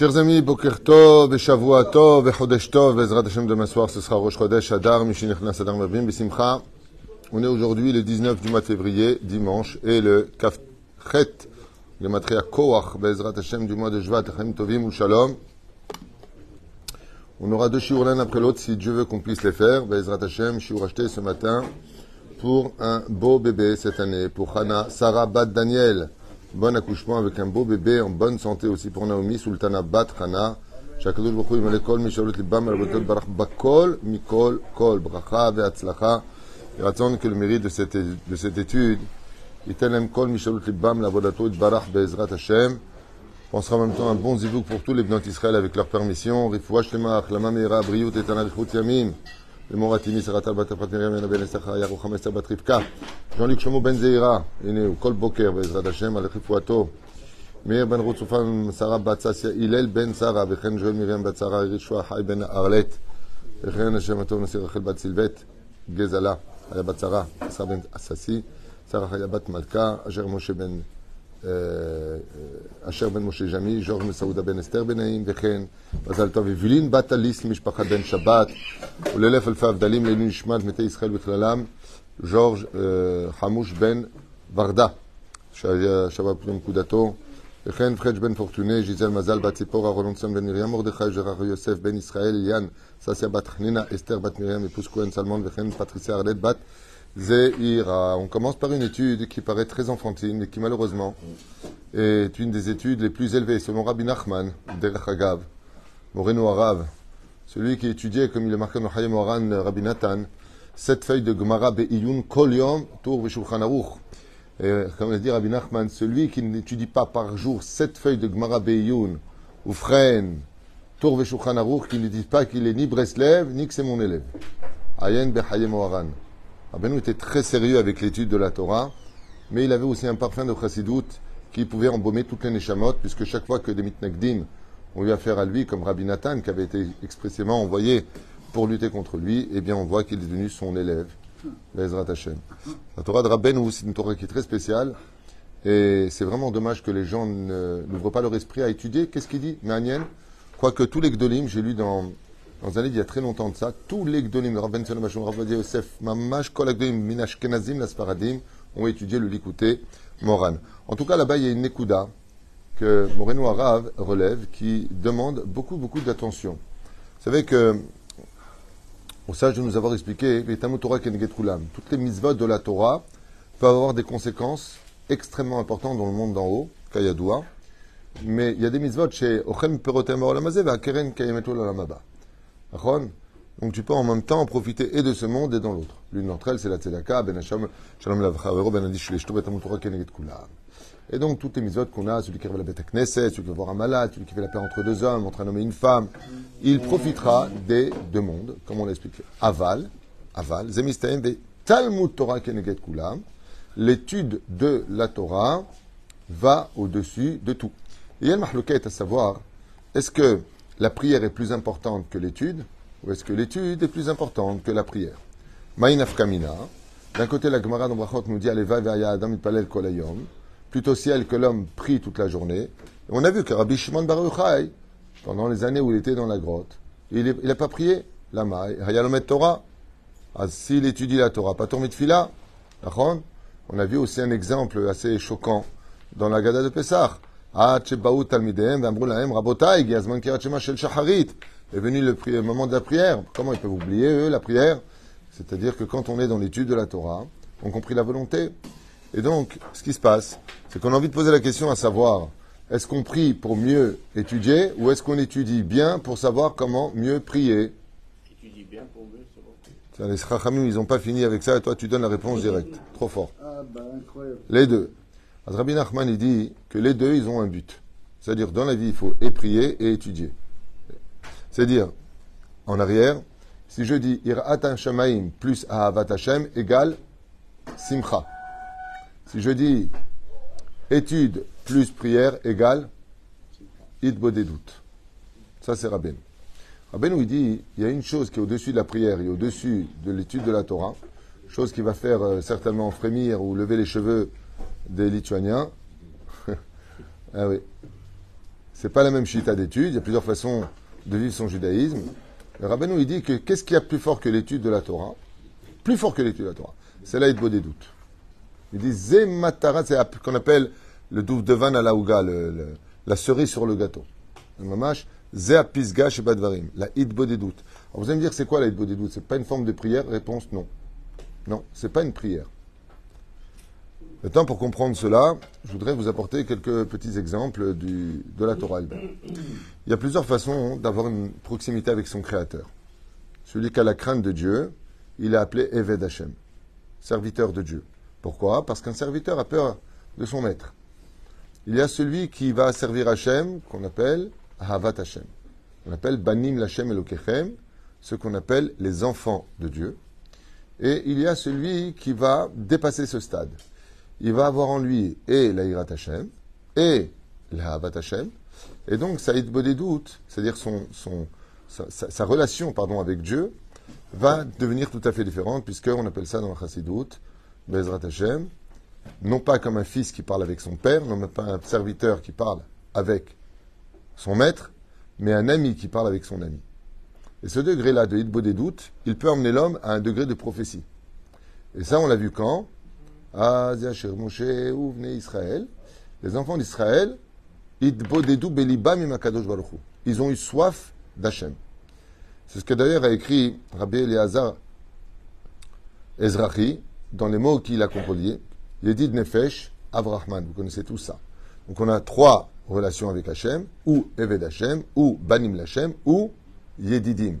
Chers amis, Boker Tov, Shavua Tov, Chodesh Tov, Bezrat Hashem demain soir, ce sera Rosh Chodesh, Adar, Mishinech Nas Adar Mabim, Besimcha. On est aujourd'hui le 19 du mois de février, dimanche, et le Kafchet, le Matria Koach, Bezrat Hashem du mois de Jvat, Chaim Tovim ou Shalom. On aura deux shiur l'un après l'autre si Dieu veut qu'on puisse les faire. Bezrat Hashem, shiur acheté ce matin pour un beau bébé cette année, pour Hana, Sarah Bat Daniel Bon accouchement avec un beau bébé en bonne santé aussi pour Naomi, Sultana Bat Hana. שהקדוש ברוך הוא ימלא כל משאלות ליבם מרבותות ברך בכל מכל כל ברכה והצלחה. רצון que le mérite de cette, de cette étude ייתן להם כל משאלות ליבם לעבודתו יתברך בעזרת השם. On sera en même temps un bon zivouk pour tous les bnot Israël avec leur permission. Rifouach Shlema, Achlama Meira, Briut et Tanarichut Yamim. אמור התימי שרתה בת הפת מרים יונה בן יששכר ירו רוחם עשר בת רבקה. לא נגשמו בן זעירה, הנה הוא כל בוקר בעזרת השם על רפואתו. מאיר בן רות צופן שרה בת ססיה, הלל בן שרה, וכן ג'ואל מרים בת שרה, ישוע חי בן ארלט, וכן השם הטוב נשיא רחל בת סילבט, גזלה, היה בת שרה, שרה בן אססי, שרה חיה בת מלכה, אשר משה בן משה ג'מי, ז'ורג' מסעודה בן אסתר בן נעים, וכן מזל טוב אבלין בת אליס למשפחת בן שבת, ולאלף אלפי הבדלים לעילוי נשמת מתי ישראל בכללם, ז'ורג' חמוש בן ורדה, שהיה שווה פקודתו, וכן פחג' בן פורטונה, ז'יזל מזל בת ציפורה, רולונסון בן מרים מרדכי, ז'רח יוסף בן ישראל, אליאן, ססיה בת חנינה, אסתר בת מרים, מפוס כהן סלמון, וכן פטריסיה ארלט בת On commence par une étude qui paraît très enfantine, mais qui malheureusement est une des études les plus élevées. Selon Rabbi Nachman, Derech Agav, Moreno Arav, celui qui étudiait, comme il est marqué dans Hayem Oran, Rabbi Nathan, sept feuilles de Gemara Be'iyun Kol Yom Tour Aruch. Et comme dit Rabbi Nachman, celui qui n'étudie pas par jour sept feuilles de Gemara Be'iyun, ou Fren, Tour Veshulchan Aruch, qui ne dit pas qu'il est ni Breslev, ni que c'est mon élève. Ayen Behayem Oran. Rabbeinu était très sérieux avec l'étude de la Torah, mais il avait aussi un parfum de chassidout qui pouvait embaumer toutes les neshamot, puisque chaque fois que des mitnagdim ont eu affaire à lui, comme Rabbi Nathan, qui avait été expressément envoyé pour lutter contre lui, eh bien on voit qu'il est devenu son élève, l'Ezrat Hashem. La Torah de Rabbeinu, c'est une Torah qui est très spéciale, et c'est vraiment dommage que les gens n'ouvrent pas leur esprit à étudier. Qu'est-ce qu'il dit Maniel Quoique tous les Gdolim, j'ai lu dans dans un livre il y a très longtemps de ça, tous les Gdolim, le Rabben Salom Hashom, Rabbi Yosef, Mamash, Kol Gdolim, Minash Kenazim, Lasparadim, ont étudié le Likouté Moran. En tout cas, là-bas, il y a une Nekuda que Moreno Arav relève qui demande beaucoup, beaucoup d'attention. Vous savez que, au sage de nous avoir expliqué, toutes les mitzvot de la Torah peuvent avoir des conséquences extrêmement importantes dans le monde d'en haut, Kayadoua, mais il y a des mitzvot chez Ochem Perotem Keren Kayemetu Olamaba. Donc tu peux en même temps en profiter et de ce monde et dans l'autre. L'une d'entre elles, c'est la tzedaka, ben hasham, shalom lavchavero, ben adish leshto bet amutora keneget kulam. Et donc toutes les mitzvot qu'on a, celui qui va la bête knesset, celui qui va voir un malade, celui qui fait la paix entre deux hommes, entre un homme et une femme, il profitera des deux mondes, comme on l'a expliqué. Aval, aval, zemistaim ve talmud Torah kulam. L'étude de la Torah va au-dessus de tout. Et il y a le à savoir, est-ce que la prière est plus importante que l'étude ou est-ce que l'étude est plus importante que la prière? Maïnaf Kamina. D'un côté, la Gemara d'Ombrachot nous dit Aleva Adam Palel Kolayom. Plutôt ciel que l'homme prie toute la journée. On a vu que Rabbi Shimon Bar Yochai, pendant les années où il était dans la grotte, il n'a pas prié. La maille, Hayalomet Torah. Ah, s'il étudie la Torah, pas de fila. On a vu aussi un exemple assez choquant dans la Gada de Pessah. Est venu le moment de la prière. Comment ils peuvent oublier, eux, la prière? C'est-à-dire que quand on est dans l'étude de la Torah, on compris la volonté. Et donc, ce qui se passe, c'est qu'on a envie de poser la question à savoir, est-ce qu'on prie pour mieux étudier ou est-ce qu'on étudie bien pour savoir comment mieux prier? Étudie bien pour mieux savoir. Les Chachamim, ils n'ont pas fini avec ça et toi, tu donnes la réponse directe. Trop fort. Ah, bah, incroyable. Les deux. Rabbi Nachman, il dit que les deux, ils ont un but. C'est-à-dire, dans la vie, il faut et prier et étudier. C'est-à-dire, en arrière, si je dis Ir'at Shamaim plus Ahavat Hashem égale Simcha. Si je dis étude plus prière égale doutes. Ça, c'est Rabben. Rabben, il dit il y a une chose qui est au-dessus de la prière et au-dessus de l'étude de la Torah, chose qui va faire euh, certainement frémir ou lever les cheveux des Lituaniens. ah oui. c'est pas la même chita d'étude, il y a plusieurs façons de vivre son judaïsme. Le rabbin il dit que qu'est-ce qu'il y a plus fort que l'étude de la Torah? Plus fort que l'étude de la Torah. C'est là il des doutes. Il dit Zematara, c'est ce qu'on appelle le douf de van à la ouga, la cerise sur le gâteau. Mamash, Ze pisga chez Badvarim, la hitbo des doutes. Alors vous allez me dire, c'est quoi la hitbo des doutes? C'est pas une forme de prière? Réponse non. Non, c'est pas une prière. Maintenant, pour comprendre cela, je voudrais vous apporter quelques petits exemples de la Torah Il y a plusieurs façons d'avoir une proximité avec son Créateur. Celui qui a la crainte de Dieu, il est appelé Eved Hashem, serviteur de Dieu. Pourquoi? Parce qu'un serviteur a peur de son maître. Il y a celui qui va servir Hashem, qu'on appelle Havat Hashem. On appelle Banim Lashem Elokechem, ce qu'on appelle les enfants de Dieu. Et il y a celui qui va dépasser ce stade. Il va avoir en lui et la Hashem et la Havat Hashem. Et donc, des doutes, c'est-à-dire son, sa, relation pardon, avec Dieu, va devenir tout à fait différente, puisqu'on appelle ça dans la Chassidut, Bezrat Hashem, non pas comme un fils qui parle avec son père, non pas un serviteur qui parle avec son maître, mais un ami qui parle avec son ami. Et ce degré-là de Hitbo des doutes, il peut emmener l'homme à un degré de prophétie. Et ça, on l'a vu quand Israël. Les enfants d'Israël, Ils ont eu soif d'Hachem. C'est ce que d'ailleurs a écrit Rabbi Eleazar Ezrahi dans les mots qu'il a composés. Yedid Nefesh Avrahman. Vous connaissez tout ça. Donc on a trois relations avec Hachem, ou Eved Hachem, ou Banim Lachem, ou Yedidim,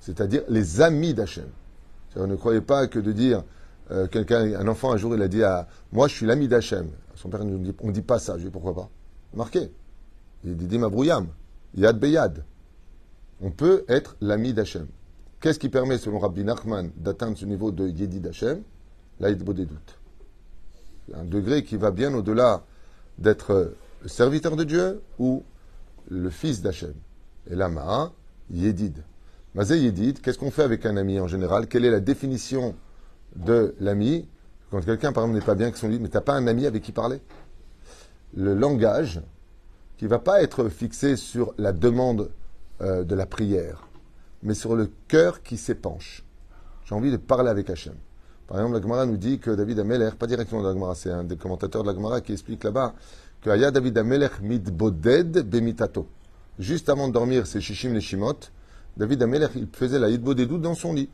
c'est-à-dire les amis d'Hachem. Ne croyez pas que de dire, euh, quelqu'un, un enfant un jour, il a dit à moi, je suis l'ami d'Hachem. Son père nous dit, on ne dit pas ça. Je dis pourquoi pas? Marqué. Yedidim Abrouyam, Yad Beyad. On peut être l'ami d'Hachem. Qu'est-ce qui permet, selon Rabbi Nachman, d'atteindre ce niveau de Yedid Hachem L'Aïdbo des doutes. Un degré qui va bien au-delà d'être le serviteur de Dieu ou le fils d'Hachem. Et là, Yedid. Mazé Yedid, qu'est-ce qu'on fait avec un ami en général? Quelle est la définition de l'ami Quand quelqu'un, par exemple, n'est pas bien avec son lit, mais tu n'as pas un ami avec qui parler Le langage qui ne va pas être fixé sur la demande euh, de la prière, mais sur le cœur qui s'épanche. J'ai envie de parler avec Hachem. Par exemple, la Gemara nous dit que David Ameler, pas directement de la Gemara, c'est un des commentateurs de la Gemara qui explique là-bas que Aya David Ameler mitboded bemitato. Juste avant de dormir, c'est Shishim Neshimot. David Ameler, il faisait la doutes dans son lit.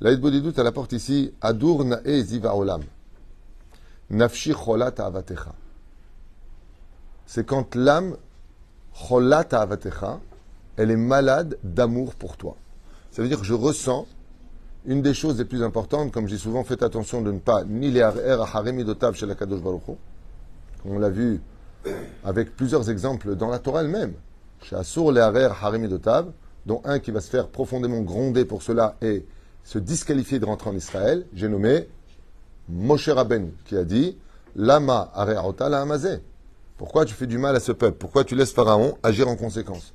Yidbo des doutes, elle apporte ici Adur Na'e Ziva Olam. Nafshi Cholat Avatecha. C'est quand l'âme Cholat Avatecha, elle est malade d'amour pour toi. Ça veut dire que je ressens une des choses les plus importantes, comme j'ai souvent, fait attention de ne pas ni les haremidotav chez la Kadosh Baruch on l'a vu avec plusieurs exemples dans la Torah elle-même. Chez Assur les haremidotav, dont un qui va se faire profondément gronder pour cela et se disqualifier de rentrer en Israël, j'ai nommé Moshe Rabben, qui a dit Lama are'ota la amazé. Pourquoi tu fais du mal à ce peuple? Pourquoi tu laisses Pharaon agir en conséquence?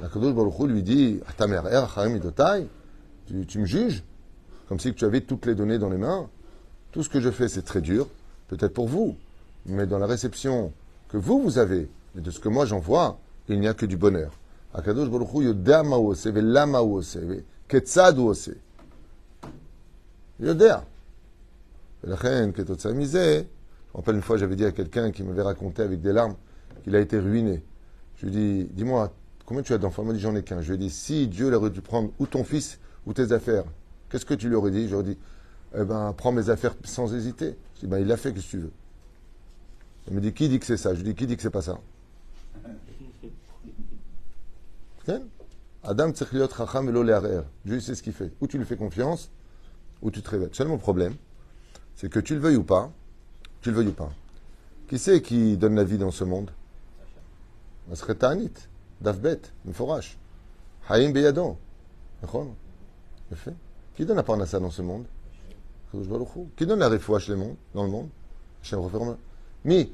La Baruch lui dit tu, tu me juges? Comme si tu avais toutes les données dans les mains. Tout ce que je fais, c'est très dur, peut-être pour vous, mais dans la réception que vous, vous avez, et de ce que moi j'en vois, il n'y a que du bonheur. Akadosh Baruch Hu yodea ma ose, ve lama ose, ve ketzad ose. Yodea. La reine, ketotsa mise, je rappelle une fois, j'avais dit à quelqu'un qui m'avait raconté avec des larmes qu'il a été ruiné. Je lui ai dit, dis-moi, combien tu as d'enfants? Il m'a dit, j'en ai qu'un. Je lui ai dit, si Dieu aurait dû prendre ou ton fils ou tes affaires, Qu'est-ce que tu lui aurais dit? J'aurais dit, eh ben, prends mes affaires sans hésiter. Je dis, ben, il l'a fait, que tu veux? Il me dit, qui dit que c'est ça? Je lui dis, qui dit que c'est pas ça? Adam Dieu sait ce qu'il fait. Ou tu lui fais confiance, ou tu te révèles. Seulement le problème, c'est que tu le veuilles ou pas, tu le veuilles ou pas. Qui c'est qui donne la vie dans ce monde? Masretanit, Haïm Beyadon. Qui donne la parnassa dans ce monde? Qui donne la refouach dans le monde? Hachem Mi.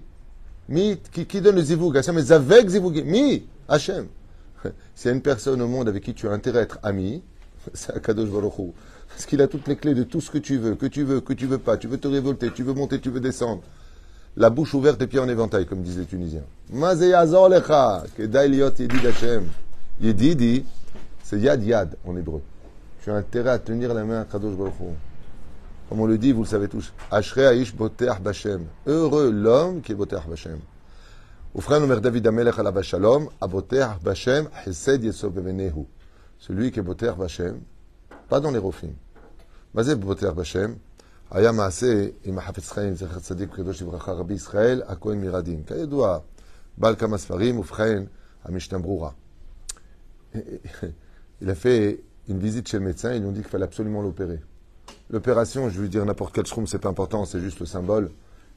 Mi, qui, qui donne le zivoug Hachem est avec zivoug. Mi, Hachem. S'il y a une personne au monde avec qui tu as intérêt à être ami, c'est Akadosh Baruch Parce qu'il a toutes les clés de tout ce que tu veux, que tu veux, que tu veux pas. Tu veux te révolter, tu veux monter, tu veux descendre. la bouche ouverte et pieds en éventail, comme disent les Tunisiens. Yedidi, c'est yad yad en hébreu. Tu as intérêt à tenir la main à Kadosh Baruch Hu. Comme on le dit, vous le savez tous. Ashrei aish boteach bashem. Heureux l'homme qui est boteach bashem. Celui qui est boteach bashem, pas dans les rofim. Mazé boteach bashem, היה מעשה עם החפץ חיים, זכר צדיק וקדוש לברכה, רבי ישראל, הכהן מרדים. כידוע, בעל כמה ספרים, ובכן, המשנה ברורה. Il a fait une visite chez le médecin, ils lui ont dit qu'il fallait absolument l'opérer. L'opération, je veux dire n'importe quel shroom, c'est pas important, c'est juste le symbole.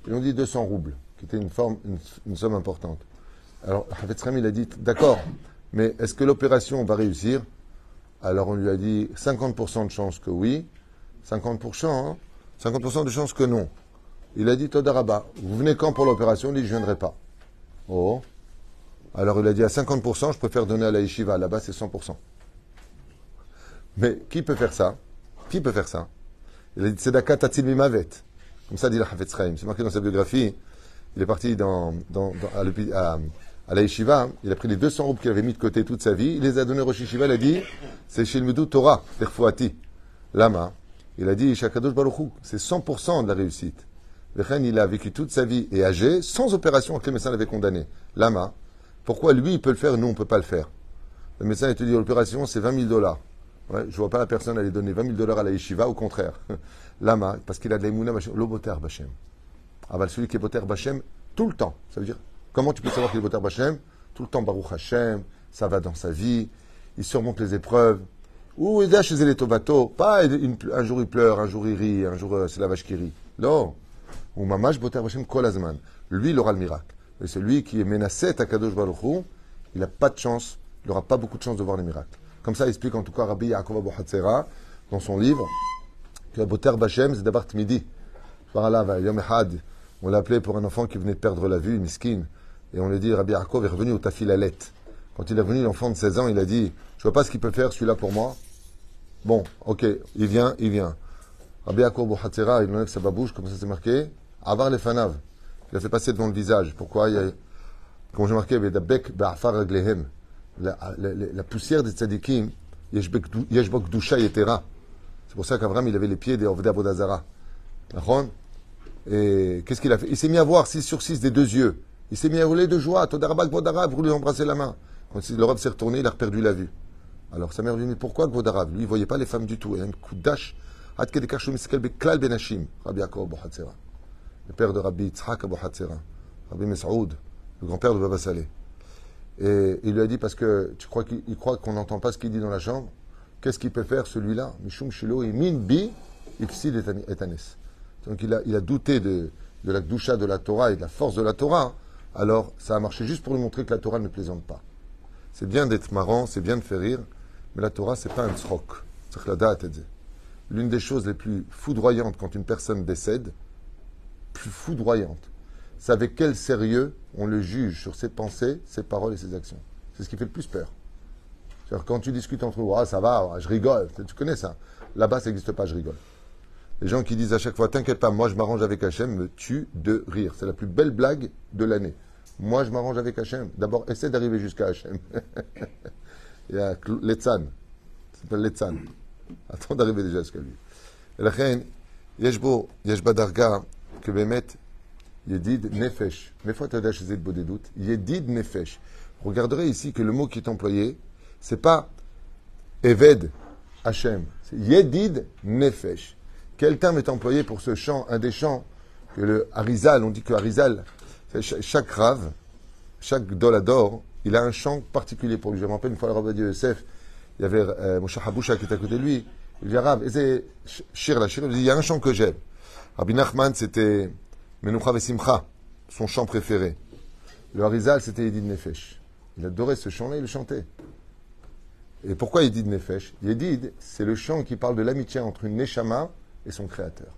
Ils lui ont dit 200 roubles, qui était une, forme, une, somme importante. Alors, Hafetz il a dit, d'accord, mais est-ce que l'opération va réussir? Alors, on lui a dit 50% de chance que oui, 50%, hein 50% de chance que non. Il a dit Todaraba, vous venez quand pour l'opération? Il dit Je viendrai pas. Oh. Alors il a dit à 50%, je préfère donner à la yeshiva. Là-bas, c'est 100%. Mais qui peut faire ça? Qui peut faire ça? Il a dit Tzedaka Mimavet. Comme ça dit la Hafetz. C'est marqué dans sa biographie. Il est parti dans, à, à- la yeshiva. Il a pris les 200 roubles qu'il avait mis de côté toute sa vie. Il les a donnés au Rosh. Il a dit C'est Medou Torah, Terfouati. Lama. Il a dit c'est 100% de la réussite. Vechen, il a vécu toute sa vie et âgé, sans opération que le médecin l'avait condamné. Lama. Pourquoi lui, il peut le faire nous, on ne peut pas le faire? Le médecin, il te dit l'opération, c'est 20 000 dollars. Ouais, je vois pas la personne aller donner 20 000 dollars à la yeshiva, au contraire. Lama, parce qu'il a de l'aïmouna, l'oboter Bachem. Ah bah, celui qui est boter Bachem, tout le temps. Ça veut dire, comment tu peux savoir qu'il est boter Bachem Tout le temps, Baruch Hashem, ça va dans sa vie, il surmonte les épreuves. Ou il chez les tobato, pas un jour il pleure, un jour il rit, un jour euh, c'est la vache qui rit. Non. Ou mamash boter Bachem kolazman. Lui, il aura le miracle. Et celui qui est menacé à Kadosh Baruch il n'a pas de chance, il n'aura pas beaucoup de chance de voir les miracles. Comme ça, il explique en tout cas Rabbi Yaakov Abu Hatzera, dans son livre, que Boter Bachem, c'est d'abord Tmidi. Voilà, va, Yom on l'a appelé pour un enfant qui venait de perdre la vue, miskin. Et on lui dit, Rabbi Yaakov est revenu au Tafilalet. Quand il est revenu, l'enfant de 16 ans, il a dit, je vois pas ce qu'il peut faire, celui-là pour moi. Bon, ok, il vient, il vient. Rabbi Yaakov Bouhatzera, il enlève sa babouche, comme ça c'est marqué, Avar les fanav. Il a fait passer devant le visage. Pourquoi il y a, Comme j'ai marqué. La, la, la- poussière des tzadikim, Yesh Bok Dusha Yetera. C'est pour ça qu'Abraham, il avait les pieds des Ovda Bodazara. Et qu'est-ce qu'il a fait? Il s'est mis à voir 6 sur 6 des deux yeux. Il s'est mis à rouler de joie. Todarabak Vodarav, pour lui embrasser la main. Quand l'Europe s'est retournée, il a perdu la vue. Alors sa mère lui dit, mais pourquoi Vodarav Lui, il ne voyait pas les femmes du tout. Il a un coup beklal benashim. Rabbi Yaakov. Le père de Rabbi Yitzhak Abu. Rabbi Mesaoud, le grand-père de Baba Saleh. Et il lui a dit, parce que tu crois qu'il il croit qu'on n'entend pas ce qu'il dit dans la chambre, qu'est-ce qu'il peut faire celui-là? Mishum Shilo et Min Bi Ixil Etanes. Donc il a, douté de, la doucha de la Torah et de la force de la Torah. Alors ça a marché juste pour lui montrer que la Torah ne plaisante pas. C'est bien d'être marrant, c'est bien de faire rire, mais la Torah, c'est pas un tzrok. C'est. L'une des choses les plus foudroyantes quand une personne décède, plus foudroyante, c'est avec quel sérieux on le juge sur ses pensées, ses paroles et ses actions. C'est ce qui fait le plus peur. C'est-à-dire, quand tu discutes entre vous, ah ça va, je rigole, tu connais ça. Là-bas, ça n'existe pas, je rigole. Les gens qui disent à chaque fois, t'inquiète pas, moi je m'arrange avec Hachem, me tuent de rire. C'est la plus belle blague de l'année. Moi je m'arrange avec Hachem. D'abord, essaie d'arriver jusqu'à Hachem. Il y a Cl- Letzan. Ça s'appelle Letzan. Attends d'arriver déjà jusqu'à lui. ולכן, יש בו, יש בדרגה, כבאמת, ידיד נפש. מאיפה אתה יודע שזה התבודדות? ידיד נפש. Vous regarderez ici que le mot qui est employé, c'est pas Eved Hachem, c'est Yedid Nefesh. Quel terme est employé pour ce chant, un des chants que le Harizal, on dit que Harizal, chaque rave, chaque dolador, il a un chant particulier pour lui. Je me rappelle une fois le Rabbi Yosef, il y avait euh, Moshe Haboucha qui était à côté de lui. Il dit Rav, Shir la Shir, il dit il y a un chant que j'aime. Rabbi Nachman, c'était Menucha Vesimcha, son chant préféré. Le Harizal, c'était Yedid Nefesh. Il adorait ce chant-là, il le chantait. Et pourquoi Yedid Nefesh? Yedid, c'est le chant qui parle de l'amitié entre une Neshama et son créateur.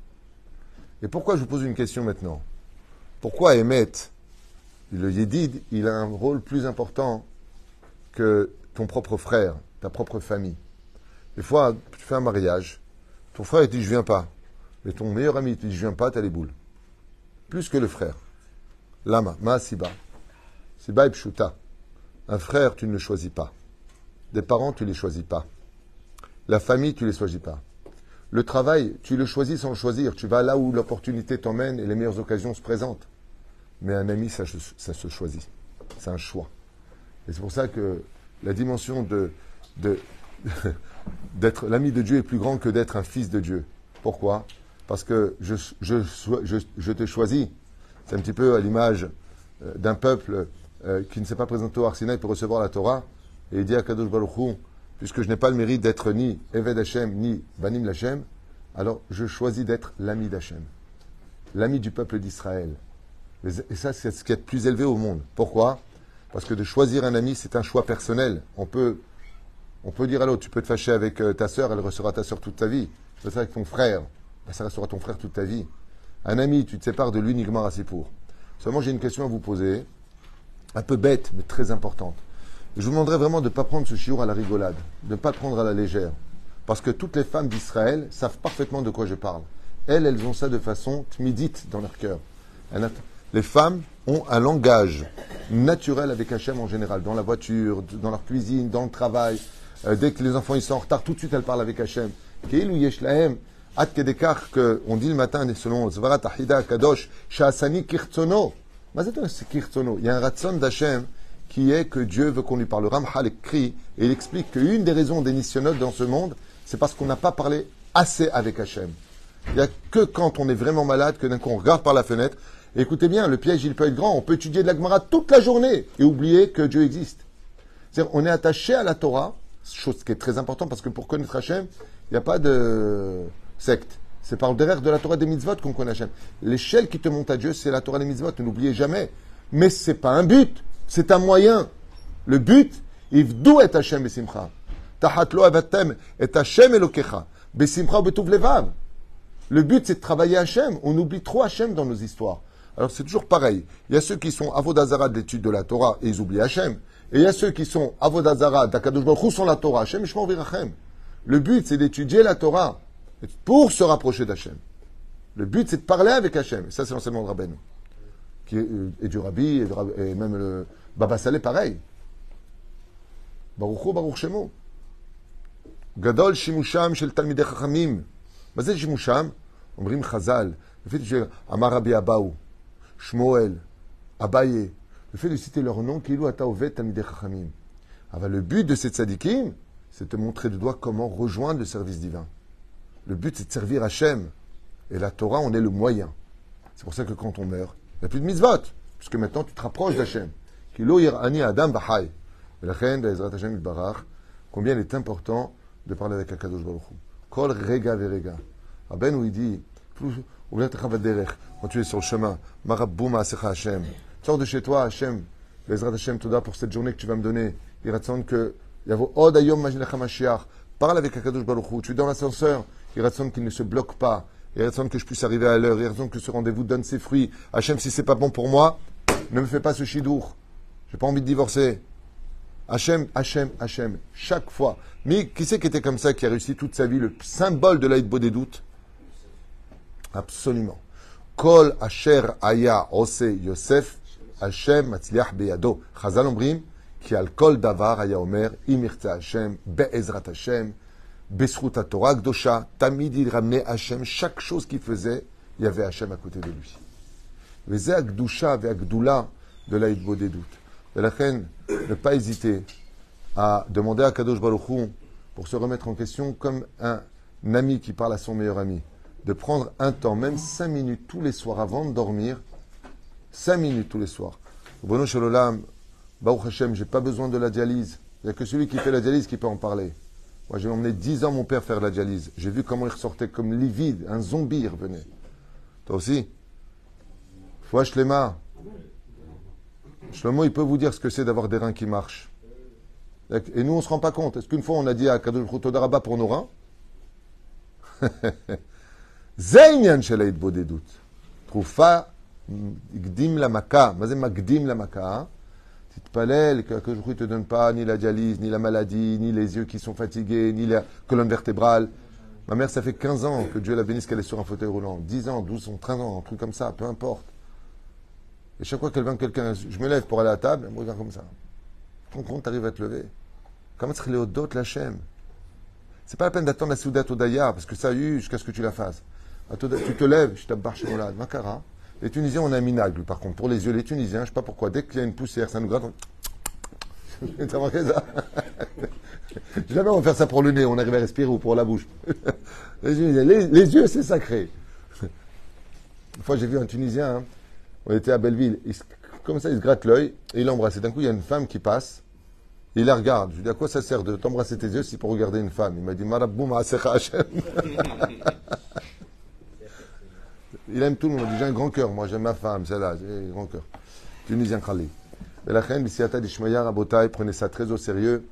Et pourquoi je vous pose une question maintenant? Pourquoi Emet, le Yedid, il a un rôle plus important que ton propre frère, ta propre famille? Des fois, tu fais un mariage, ton frère il dit je viens pas, mais ton meilleur ami dit je viens pas, t'as les boules. Plus que le frère. Lama, ma siba. Siba pshuta. Un frère, tu ne le choisis pas. Des parents, tu ne les choisis pas. La famille, tu ne les choisis pas. Le travail, tu le choisis sans le choisir. Tu vas là où l'opportunité t'emmène et les meilleures occasions se présentent. Mais un ami, ça, se choisit. C'est un choix. Et c'est pour ça que la dimension de, d'être l'ami de Dieu est plus grande que d'être un fils de Dieu. Pourquoi? Parce que je, je, je, te choisis. C'est un petit peu à l'image euh, d'un peuple euh, qui ne s'est pas présenté au Arsinaï pour recevoir la Torah. Et il dit à Kadosh Baruch puisque je n'ai pas le mérite d'être ni Eved Hashem, ni Banim Hashem, alors je choisis d'être l'ami d'Hachem, l'ami du peuple d'Israël. Et ça, c'est ce qui est le plus élevé au monde. Pourquoi? Parce que de choisir un ami, c'est un choix personnel. On peut, on peut dire à l'autre, tu peux te fâcher avec euh, ta sœur, elle restera ta sœur toute ta vie. Tu peux te avec ton frère, ben, ça restera ton frère toute ta vie. Un ami, tu te sépares de lui uniquement à pour. Seulement, j'ai une question à vous poser, un peu bête, mais très importante. Je vous demanderai vraiment de ne pas prendre ce chiour à la rigolade, de ne pas le prendre à la légère. Parce que toutes les femmes d'Israël savent parfaitement de quoi je parle. Elles, elles ont ça de façon timidite dans leur cœur. Les femmes ont un langage naturel avec Hachem en général, dans la voiture, dans leur cuisine, dans le travail. Euh, dès que les enfants ils sont en retard, tout de suite elles parlent avec Hachem. On dit le matin, selon Zvarat Ahida Kadosh, Shasani Kirtsono. Il y a un ratson d'Hachem qui est que Dieu veut qu'on lui parle. Le Ramhal écrit et il explique qu'une des raisons des missionnaires dans ce monde, c'est parce qu'on n'a pas parlé assez avec Hachem. Il n'y a que quand on est vraiment malade que d'un coup on regarde par la fenêtre. écoutez bien, le piège il peut être grand. On peut étudier de la Gemara toute la journée et oublier que Dieu existe. C'est-à-dire, on est attaché à la Torah, chose qui est très importante parce que pour connaître Hachem, il n'y a pas de secte. C'est par le derrière de la Torah des mitzvot qu'on connaît Hachem. L'échelle qui te monte à Dieu, c'est la Torah des mitzvot. Ne l'oubliez jamais. Mais c'est pas un but. C'est un moyen. Le but, d'où est Hashem besimcha. Tahatlo avatem et Hashem elokecha. Besimcha betuv levav. Le but, c'est de travailler Hashem. On oublie trop Hashem dans nos histoires. Alors c'est toujours pareil. Il y a ceux qui sont avodazara de l'étude de la Torah et ils oublient Hashem. Et il y a ceux qui sont avodazara d'Akadosh Baruch sont la Torah. Hashem Virachem. Le but, c'est d'étudier la Torah pour se rapprocher d'Hachem. Le but, c'est de parler avec Hashem. Ça, c'est l'enseignement de Rabbeinu Qui est, euh, et du Rabbi, et même le, Baba Salé, pareil. Baruch Baruch Shemo. Gadol Shimusham Shel Talmidei Chachamim. מה זה שימושם? אומרים חז"ל, לפי שאמר רבי אבאו, שמואל, אביי, le fait de citer leur nom, כאילו אתה עובד תלמידי חכמים. אבל le but de ces tzadikim, c'est de montrer du doigt comment rejoindre le service divin. Le but, c'est de servir Hachem. Et la Torah, on est le moyen. C'est pour ça que quand on meurt, il n'y a plus de mitzvot, puisque maintenant tu te rapproches d'Hachem. Adam combien il est important de parler avec Akadosh Baruch Kol rega verega. Aben où il dit, quand tu es sur le chemin, Maraboum Asecha Hashem. Sors de chez toi, Hashem. Bezrat Hashem, Toda pour cette journée que tu vas me donner. Il raconte que, Yavo Od Ayom Mashiach. Parle avec Akadosh Baruch Tu es dans l'ascenseur. Il raconte qu'il ne se bloque pas. Il raconte que je puisse arriver à l'heure. Il raconte que ce rendez-vous donne ses fruits. Hashem, si c'est pas bon pour moi, ne me fais pas ce chidour. J'ai pas envie de divorcer. Hachem, Hachem, Hachem, chaque fois. Mais qui c'est qui était comme ça, qui a réussi toute sa vie, le symbole de l'aïd des doutes Absolument. Kol Asher Aya Ose Yosef, Hachem Matzliach Beyado. Chazal Ombrim, qui al Kol Davar Aya Omer, Imirta Hachem, Be'ezrat Hachem, Besrut Torah Gdosha, Tamid il ramenait Hachem, chaque chose qu'il faisait, il y avait Hachem à côté de lui. Vezé Agdusha, Agdula de l'aïd des doutes. De la reine, ne pas hésiter à demander à Kadosh Baruchou pour se remettre en question comme un ami qui parle à son meilleur ami. De prendre un temps, même cinq minutes tous les soirs avant de dormir. Cinq minutes tous les soirs. Bruno Shalom, Baruch Hashem, j'ai pas besoin de la dialyse. Il n'y a que celui qui fait la dialyse qui peut en parler. Moi, j'ai emmené dix ans mon père faire la dialyse. J'ai vu comment il ressortait comme livide, un zombie il revenait. Toi aussi Foi Shlema, Shlomo, il peut vous dire ce que c'est d'avoir des reins qui marchent. Et nous, on ne se rend pas compte. Est-ce qu'une fois, on a dit à Kadosh Todaraba pour nos reins shelaïd bodedut. Troufa gdim la maka. Mazem gdim la Titpalel, que je te donne pas ni la dialyse, ni la maladie, ni les yeux qui sont fatigués, ni la colonne vertébrale. Ma mère, ça fait 15 ans que Dieu la bénisse qu'elle est sur un fauteuil roulant. 10 ans, 12 ans, 13 ans, un truc comme ça, peu importe. Et chaque fois qu'elle vient quelqu'un, je me lève pour aller à table, elle me regarde comme ça. Quand tu arrives à te lever Comment se les d'autres la chaîne? C'est pas la peine d'attendre la soudat au parce que ça eu jusqu'à ce que tu la fasses. Tu te lèves, je t'abbarre chez Moulad, Makara. Les Tunisiens, on a un minable, par contre. Pour les yeux, les Tunisiens, je sais pas pourquoi, dès qu'il y a une poussière, ça nous gratte. On... T'as remarqué ça Jamais on va faire ça pour le nez, on arrive à respirer ou pour la bouche. les, yeux, c'est sacré. Une fois, j'ai vu un Tunisien, hein. on était à Belleville, comme ça, il se gratte l'œil et il embrasse. Et d'un coup, il y a une femme qui passe, il la regarde. Je lui dis, à quoi ça sert de t'embrasser tes yeux si pour regarder une femme? Il m'a dit, Maraboum Hashem. Il aime tout le monde. J'ai un grand cœur. Moi, j'aime ma femme, celle-là. J'ai un grand cœur. Tunisien Khali. Et la reine, Bissiata Dishmaya Rabotai, prenez ça très au sérieux.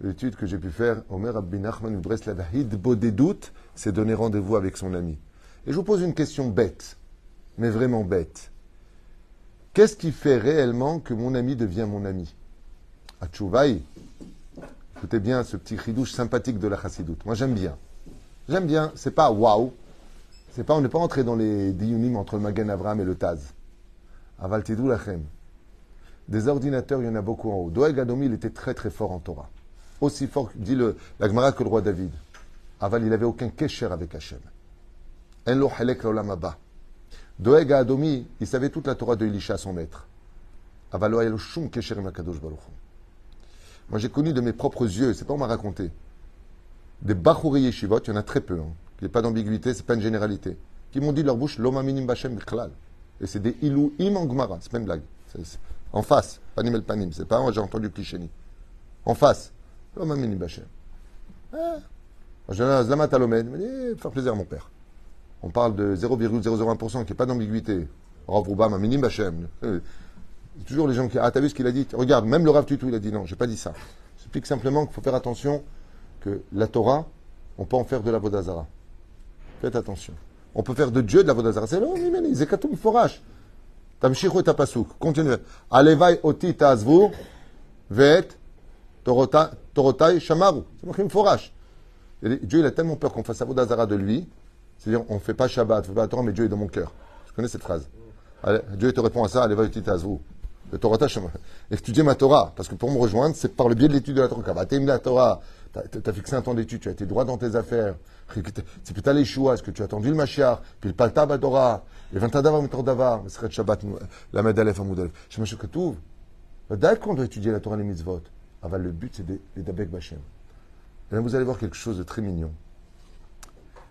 L'étude que j'ai pu faire, Omer Abin Nachman Breslav des doutes, c'est donner rendez-vous avec son ami. Et je vous pose une question bête, mais vraiment bête. Qu'est-ce qui fait réellement que mon ami devient mon ami? À Tchouvaï, écoutez bien ce petit chidouche sympathique de la chassidoute. Moi, j'aime bien. J'aime bien. C'est pas waouh. C'est pas, on n'est pas entré dans les diunim entre le Magen Avram et le Taz. Avaltidou lachem. Des ordinateurs, il y en a beaucoup en haut. Doeg Adomi, il était très très fort en Torah. Aussi fort, dit le, la que le roi David. Aval, il n'avait aucun kesher avec Hachem. En lo halek Doeg Adomi, il savait toute la Torah de Elisha, son maître. Aval lo shum kesher makadosh baruch. Moi, j'ai connu de mes propres yeux, c'est pas on m'a raconté. Des Bachouri Yeshivot, il y en a très peu. Hein. Il n'y a pas d'ambiguïté, c'est pas une généralité. Qui m'ont dit de leur bouche, l'homme minim bachem Et c'est des ilou im en gmara, c'est pas une blague. en face, panim el panim, c'est pas j'ai entendu cliché En face, l'homme minim bachem. Ah. Je Zlamat Alomed, il m'a dit, faire plaisir à mon père. On parle de 0,001% qui n'est pas d'ambiguïté. Rav Roubam, minim bachem. Toujours les gens qui. Ah, t'as vu ce qu'il a dit? Regarde, même le Rav Tutu, il a dit non, j'ai pas dit ça. J'explique simplement qu'il faut faire attention que la Torah, on peut en faire de la Vodazara. Faites attention. On peut faire de Dieu de la Vodazara. C'est là, mais Zekatum Forash. Tamshichu et Tapasouk. Continuez. Alevai oti tazvu vet torotai shamaru. C'est marqué Forash. Dieu, il a tellement peur qu'on fasse Vodazara de lui. C'est-à-dire, on ne fait pas Shabbat, on ne fait pas Torah, mais Dieu est dans mon cœur. Je connais cette phrase. Dieu te répond à ça, Alevai oti tazvu. Le Torah Étudier ma Torah. Parce que pour me rejoindre, c'est par le biais de l'étude de la Torah. la Torah. Tu as fixé un temps d'étude, tu as été droit dans tes affaires. C'est plus les choix, est-ce que tu as attendu le Mashiach, puis le Paltab Adora, le Ventadavar Mitordavar, le Seret Shabbat, la Medalef Amoudalef. Je me suis tout. Dès qu'on doit étudier la Torah et les mitzvot, Aval, le but c'est les Dabek Bachem. Vous allez voir quelque chose de très mignon.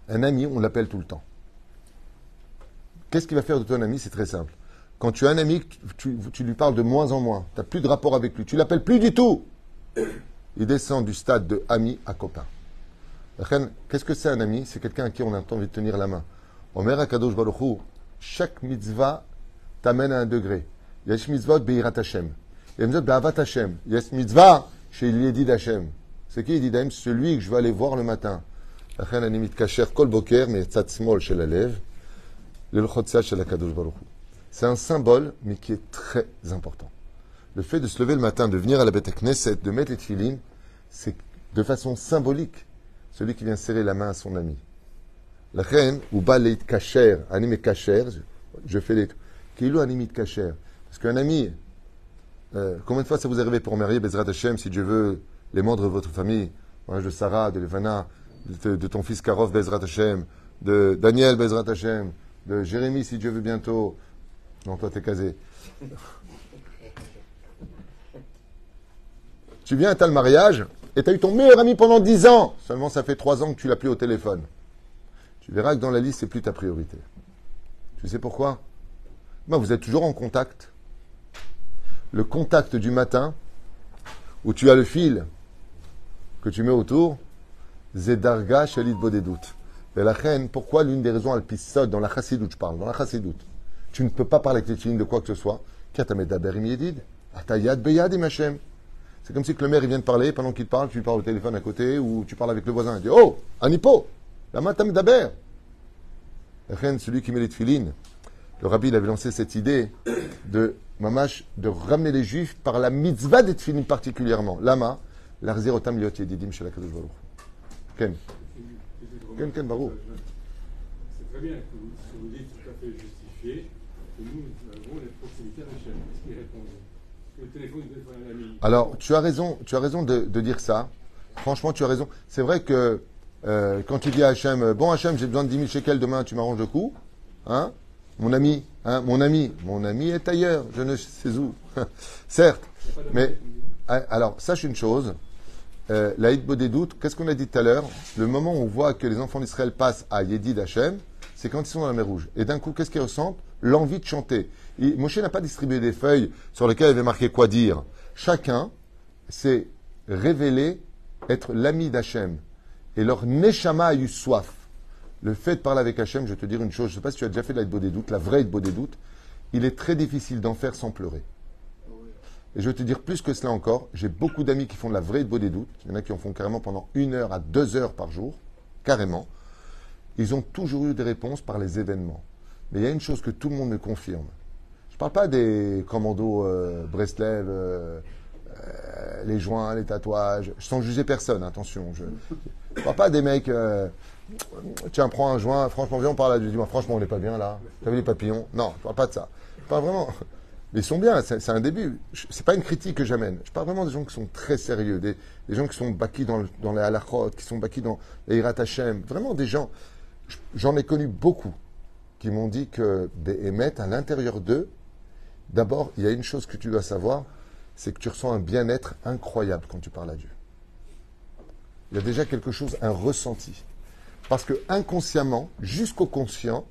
Un ami, on l'appelle tout le temps. Qu'est-ce qu'il va faire de ton ami? C'est très simple. Quand tu as un ami, tu, tu lui parles de moins en moins. Tu n'as plus de rapport avec lui. Tu l'appelles plus du tout Il descend du stade de ami à copain. Qu'est-ce que c'est un ami C'est quelqu'un à qui on a envie de tenir la main. Omer Akadosh Baruchou, chaque mitzvah t'amène à un degré. Yesh mitzvot beirat Hashem. Yesh mitzvot be'avat Hashem. Yesh mitzvah chez Yedid Hashem. C'est qui Yedid Hashem Celui que je vais aller voir le matin. לכן אני מתקשר כל בוקר מצד שמאל של הלב ללחוצה של הקדוש ברוך הוא. C'est un symbole, mais qui est très important. Le fait de se lever le matin, de venir à la bête Knesset, de mettre les tefillin, c'est de façon symbolique celui qui vient serrer la main à son ami. La reine, ou baleit kacher, animé kacher, je fais les. Kilo animé kacher. Parce qu'un ami, euh, combien de fois ça vous est arrivé pour marier Bezrat Hashem, si Dieu veut, les membres de votre famille, de Sarah, de Levana, de, ton fils Karov Bezrat Hashem, de Daniel Bezrat Hashem, de Jérémie, si Dieu veut bientôt, non, toi, t'es casé. Tu viens, t'as le mariage, et tu as eu ton meilleur ami pendant 10 ans. Seulement, ça fait 3 ans que tu l'as plus au téléphone. Tu verras que dans la liste, c'est plus ta priorité. Tu sais pourquoi? Ben, Vous êtes toujours en contact. Le contact du matin, où tu as le fil que tu mets autour, Zedarga Shalit Bodedout. Et la reine, pourquoi l'une des raisons alpisod dans la chassidoute, je parle, dans la chassidoute, tu ne peux pas parler avec les de quoi que ce soit. C'est comme si que le maire il vient de parler, pendant qu'il parle, tu parles au téléphone à côté, ou tu parles avec le voisin. Il dit Oh, Anipo, la matam d'Aber. Celui qui met les tefilines, le rabbi il avait lancé cette idée de mamash, de ramener les juifs par la mitzvah des tefilines particulièrement. Lama, l'arzir otam liot yedidim shel HaKadosh Baruch. Ken. Ken, Ken, Baruch. C'est très bien que vous dites, tout à fait justifié. Alors, tu as raison, tu as raison de, dire ça. Franchement, tu as raison. C'est vrai que euh, quand tu dis à Hachem, bon Hachem, j'ai besoin de 10 000 shekels demain, tu m'arranges le coup. Hein? Mon ami, hein, mon ami, mon ami est ailleurs, je ne sais où. Certes, mais alors sache une chose, euh, la des doutes, qu'est-ce qu'on a dit tout à l'heure? Le moment où on voit que les enfants d'Israël passent à Yedid Hachem, c'est quand ils sont dans la mer Rouge. Et d'un coup, qu'est-ce qu'ils ressentent? L'envie de chanter. Moshe n'a pas distribué des feuilles sur lesquelles il avait marqué quoi dire. Chacun s'est révélé être l'ami d'Hachem. Et leur Neshama a eu soif. Le fait de parler avec Hachem, je vais te dire une chose, je ne sais pas si tu as déjà fait la des doutes, la vraie des doutes, il est très difficile d'en faire sans pleurer. Et je vais te dire plus que cela encore, j'ai beaucoup d'amis qui font de la vraie de des doutes. Il y en a qui en font carrément pendant une heure à deux heures par jour, carrément. Ils ont toujours eu des réponses par les événements. Mais il y a une chose que tout le monde me confirme. Je ne parle pas des commandos euh, Breslev, euh, euh, les joints, les tatouages. Sans juger personne, attention. Je ne parle pas des mecs. tiens, prends un joint. Franchement, viens, on parle là. dis franchement, on n'est pas bien là. T'as vu les papillons? Non, je ne parle pas de ça. Je parle vraiment. Ils sont bien, c'est un début. C'est pas une critique que j'amène. Je parle vraiment des gens qui sont très sérieux, des, gens qui sont bâquis dans, les halachot, qui sont bâquis dans les Hirat Hashem. Vraiment des gens. J'en ai connu beaucoup qui m'ont dit que Béhémet, à l'intérieur d'eux, d'abord, il y a une chose que tu dois savoir, c'est que tu ressens un bien-être incroyable quand tu parles à Dieu. Il y a déjà quelque chose, un ressenti. Parce que inconsciemment, jusqu'au conscient,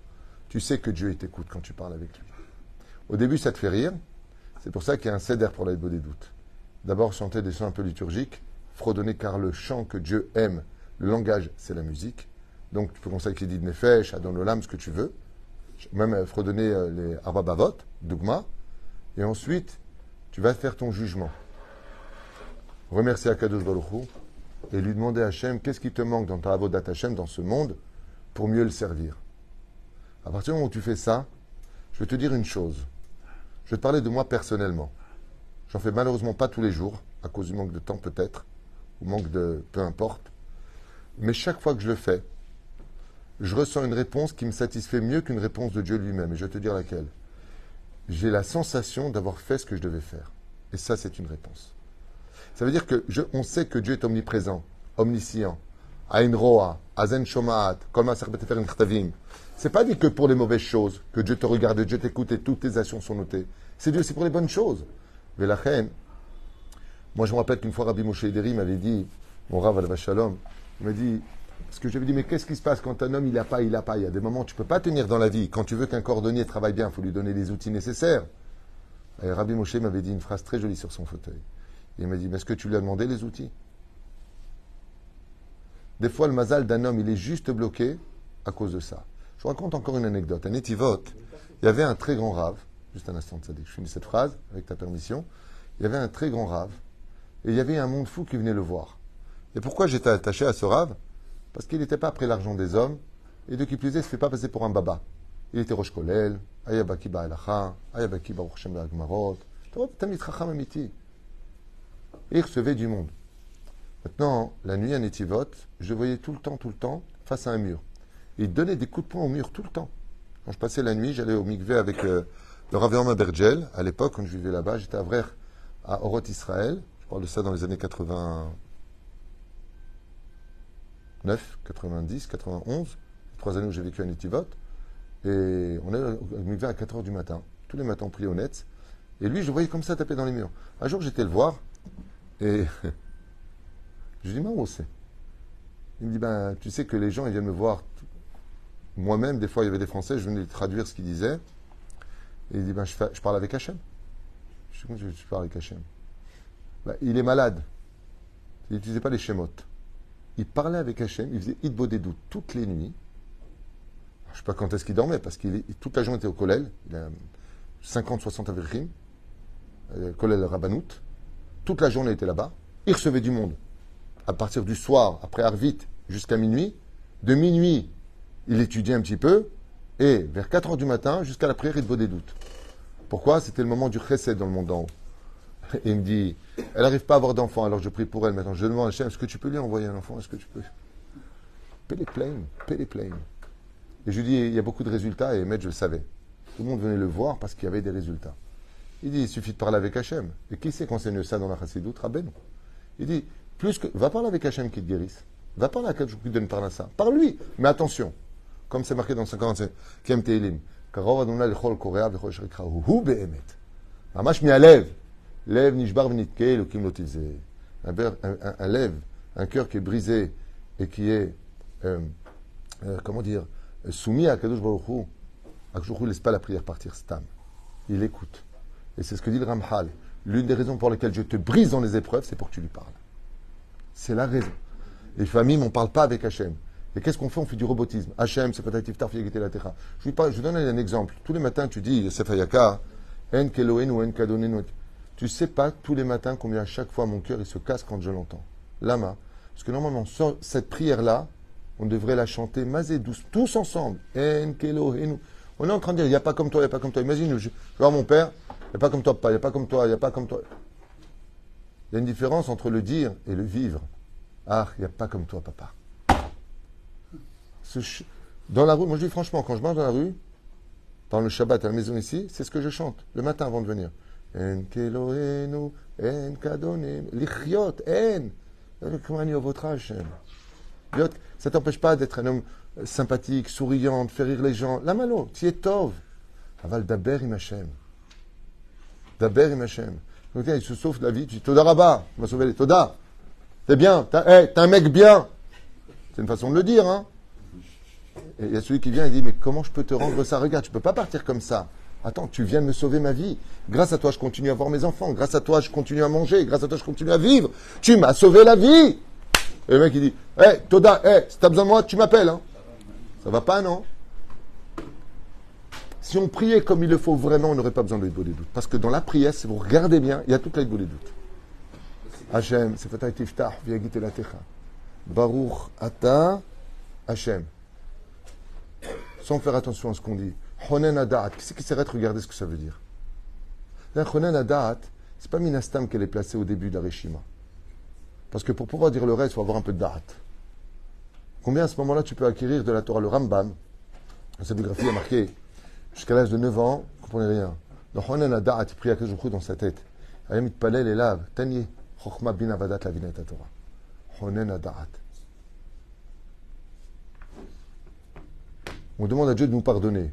tu sais que Dieu t'écoute quand tu parles avec lui. Au début, ça te fait rire. C'est pour ça qu'il y a un céder pour l'aide des doutes. D'abord, chanter des chants un peu liturgiques, fredonner car le chant que Dieu aime, le langage, c'est la musique. Donc, tu peux conseiller qu'il dit de Nefesh, Adon Olam, ce que tu veux. Même euh, fredonner euh, les Arbabavot, Dougma. Et ensuite, tu vas faire ton jugement. Remercier Akadosh Baruch et lui demander à Hachem qu'est-ce qui te manque dans ta avodat Hachem, dans ce monde, pour mieux le servir? À partir du moment où tu fais ça, je vais te dire une chose. Je vais te parler de moi personnellement. J'en fais malheureusement pas tous les jours, à cause du manque de temps peut-être, ou manque de peu importe. Mais chaque fois que je le fais, je ressens une réponse qui me satisfait mieux qu'une réponse de Dieu lui-même. Et je vais te dire laquelle. J'ai la sensation d'avoir fait ce que je devais faire. Et ça, c'est une réponse. Ça veut dire que on sait que Dieu est omniprésent, omniscient. Ain roa, azen shomaat, kolma Ce C'est pas dit que pour les mauvaises choses, que Dieu te regarde, Dieu t'écoute et toutes tes actions sont notées. C'est Dieu, c'est pour les bonnes choses. Mais la moi je me rappelle qu'une fois Rabbi Moshe Ederi m'avait dit, mon Rav al il m'a dit, parce que j'avais dit, mais qu'est-ce qui se passe quand un homme il n'a pas, il n'a pas? Il y a des moments où tu ne peux pas tenir dans la vie. Quand tu veux qu'un cordonnier travaille bien, il faut lui donner les outils nécessaires. Et Rabbi Moshe m'avait dit une phrase très jolie sur son fauteuil. Il m'a dit, mais est-ce que tu lui as demandé les outils? Des fois, le mazal d'un homme, il est juste bloqué à cause de ça. Je vous raconte encore une anecdote. Un étivot, il y avait un très grand rave, juste un instant, je finis cette phrase, avec ta permission. Il y avait un très grand rave, et il y avait un monde fou qui venait le voir. Et pourquoi j'étais attaché à ce rave? Parce qu'il n'était pas après l'argent des hommes, et de qui plus est, il ne se fait pas passer pour un baba. Il était Rosh Kolel, Ayabaki Ba'alacha, Ayabaki Ba'urshem Ba'agmarot, Et il recevait du monde. Maintenant, la nuit à Netivot, je voyais tout le temps, tout le temps, face à un mur. Il donnait des coups de poing au mur tout le temps. Quand je passais la nuit, j'allais au mikvé avec euh, le Rav Bergel. À l'époque, quand je vivais là-bas, j'étais à Vrer, à Oroth Israël. Je parle de ça dans les années 89, 90, 91. trois années où j'ai vécu à Netivot. Et on allait au mikvé à 4 h du matin. Tous les matins, on priait au net. Et lui, je le voyais comme ça taper dans les murs. Un jour, j'étais le voir. Et Je lui dis, mais c'est Il me dit, ben, tu sais que les gens, ils viennent me voir. Moi-même, des fois, il y avait des Français, je venais traduire ce qu'ils disaient. Et il dit, ben, je, je parle avec Hachem. Je dis, comment je, parle avec Hachem? Ben, Il est malade. Il n'utilisait pas les schémotes. Il parlait avec Hachem, il faisait Idbo des doutes toutes les nuits. Je ne sais pas quand est-ce qu'il dormait, parce qu'il toute la journée était au Kollel. Il a 50-60 avril, euh, Kollel Rabbanout. Toute la journée était là-bas. Il recevait du monde à partir du soir, après Arvit, jusqu'à minuit. De minuit, il étudiait un petit peu. Et vers 4 heures du matin, jusqu'à la prière, doutes. Pourquoi? C'était le moment du chesed dans le monde d'en haut. Il me dit, elle n'arrive pas à avoir d'enfant, alors je prie pour elle. Maintenant, je demande à Hachem, est-ce que tu peux lui envoyer un enfant? Est-ce que tu peux? Paix les plaines, paix les plaines. Et je lui dis, il y a beaucoup de résultats, et Ahmed, je le savais. Tout le monde venait le voir parce qu'il y avait des résultats. Il dit, il suffit de parler avec Hachem. Et qui c'est qu'enseigne ça dans la Chassidoute? Rabbeinu. Il dit, plus que, va parler avec Hachem qui te guérisse. Va parler à quelqu'un qui te donne par ça. Par lui. Mais attention, comme c'est marqué dans 55, Kem Teilim, Karov Adonai Lechol Korea Vechol Shrikra, Hu Behemet. Mamash mi Lève nishbar. Un, un, un lève, un cœur qui est brisé et qui est, euh, euh, comment dire, soumis à Kadosh Baruch Hu. Akadosh ne laisse pas la prière partir stam. Il écoute. Et c'est ce que dit le Ramhal. L'une des raisons pour lesquelles je te brise dans les épreuves, c'est pour que tu lui parles. C'est la raison. Les familles, on ne parle pas avec Hachem. Et qu'est-ce qu'on fait? On fait du robotisme. Hachem, c'est pas tar la techa. Je vous donne un exemple. Tous les matins, tu dis, Sefayaka, en keloen ou en kadonen. Tu sais pas tous les matins combien à chaque fois mon cœur il se casse quand je l'entends. Lama. Parce que normalement, cette prière-là, on devrait la chanter mazé douce, tous ensemble. On est en train de dire, il n'y a pas comme toi, il n'y a pas comme toi. Imagine, je, voir mon père, il n'y a pas comme toi, papa, il n'y a pas comme toi, il n'y a pas comme toi. Il y a une différence entre le dire et le vivre. Ah, il n'y a pas comme toi, papa. Dans la rue, moi je dis franchement, quand je marche dans la rue, pendant le Shabbat à la maison ici, c'est ce que je chante le matin avant de venir. En keloenu, en kadonim, lichiot, en. Comment votre Ça t'empêche pas d'être un homme sympathique, souriant, de faire rire les gens. La malo, tu es tov. Aval daber im Hashem. Daber il se sauve la vie, tu dis Toda Rabba, il m'a sauvé les Toda. T'es bien, t'es un mec bien. C'est une façon de le dire, hein. Et il y a celui qui vient et dit Mais comment je peux te rendre ça? Regarde, tu peux pas partir comme ça. Attends, tu viens de me sauver ma vie. Grâce à toi, je continue à voir mes enfants. Grâce à toi, je continue à manger. Grâce à toi, je continue à vivre. Tu m'as sauvé la vie. Et le mec, il dit Hé, hey, Toda, hey, si t'as besoin de moi, tu m'appelles. Hein. Ça va pas, non? Si on priait comme il le faut vraiment, on n'aurait pas besoin de l'Aïd des doutes. Parce que dans la prière, si vous regardez bien, il y a toute l'Aïd des doutes. Hachem, c'est Fatah Tiftah, Viagite la Techa. Baruch Ata Hachem. Sans faire attention à ce qu'on dit. Honen Adat. Qui c'est qui s'arrête regarder ce que ça veut dire? Honen Adat, c'est pas Minastam qu'elle est placée au début de la. Parce que pour pouvoir dire le reste, il faut avoir un peu de da'at. Combien à ce moment-là tu peux acquérir de la Torah Le Rambam, sa biographie, a marqué jusqu'à l'âge de 9 ans, ne comprenez rien. Honen Adat, prie à Kajoukou dans sa tête. Ayamit Palel et lave, Tanier, Chokhma bin Avadat la Torah. Honen Adat. On demande à Dieu de nous pardonner,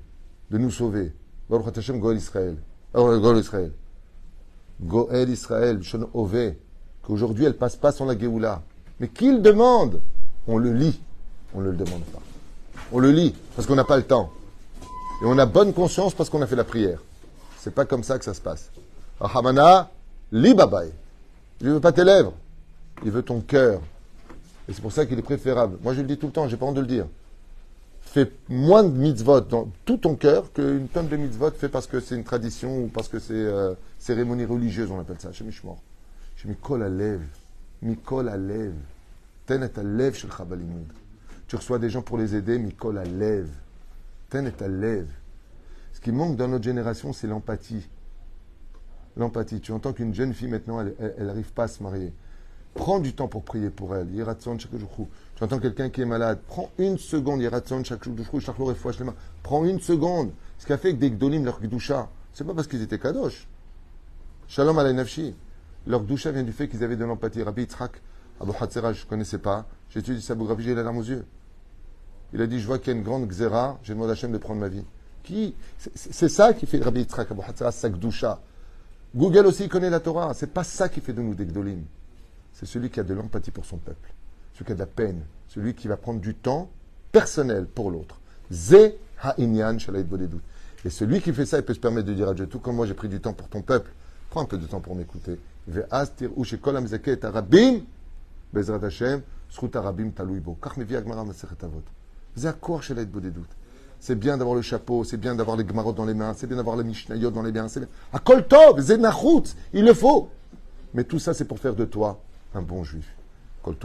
de nous sauver. Baruch Hashem Goel Israël. Euh, Goel Israël. Goel Israël, Shon Ove, qu'aujourd'hui elle passe pas sans la Géoula. Mais qu'il demande On le lit. On ne le demande pas. On le lit parce qu'on n'a pas le temps. Et on a bonne conscience parce qu'on a fait la prière. C'est pas comme ça que ça se passe. Ahamana, li babay. Il ne veut pas tes lèvres. Il veut ton cœur. Et c'est pour ça qu'il est préférable. Moi je le dis tout le temps, j'ai pas honte de le dire fais moins de mitzvot dans tout ton cœur qu'une tonne de mitzvot fait parce que c'est une tradition ou parce que c'est euh, cérémonie religieuse, on appelle ça. Chez Mishmor. Chez Mikol Alev. Mikol Alev. Ten et Alev chez Chabalimoud. Tu reçois des gens pour les aider, Mikol Alev. Ten et Alev. Ce qui manque dans notre génération, c'est l'empathie. L'empathie. Tu entends qu'une jeune fille maintenant, elle n'arrive pas à se marier. Prends du temps pour prier pour elle. Tu entends quelqu'un qui est malade. Prends une seconde. Prends une seconde. Ce qui a fait que des Gdolim, leur Gdusha, c'est pas parce qu'ils étaient Kadosh. Shalom nafshi. Leur Gdusha vient du fait qu'ils avaient de l'empathie. Rabbi Yitzhak, Abu Hatzera, je ne connaissais pas. J'ai étudié sa biographie, j'ai la larme aux yeux. Il a dit Je vois qu'il y a une grande Xéra, j'ai demandé à Hachem de prendre ma vie. Qui? C'est ça qui fait Rabbi Yitzhak, Abu Hatzera, sa Gdusha. Google aussi connaît la Torah. C'est pas ça qui fait de nous des Gdolim c'est celui qui a de l'empathie pour son peuple, celui qui a de la peine, celui qui va prendre du temps personnel pour l'autre. Ze ha'inyan doutes. Et celui qui fait ça, il peut se permettre de dire à Dieu, tout comme moi j'ai pris du temps pour ton peuple, prends un peu de temps pour m'écouter. Bezrat Hashem, C'est bien d'avoir le chapeau, c'est bien d'avoir les gmarot dans les mains, c'est bien d'avoir les mishnayot dans les mains, c'est bien. Tov, il le faut. Mais tout ça, c'est pour faire de toi un bon juif. Kol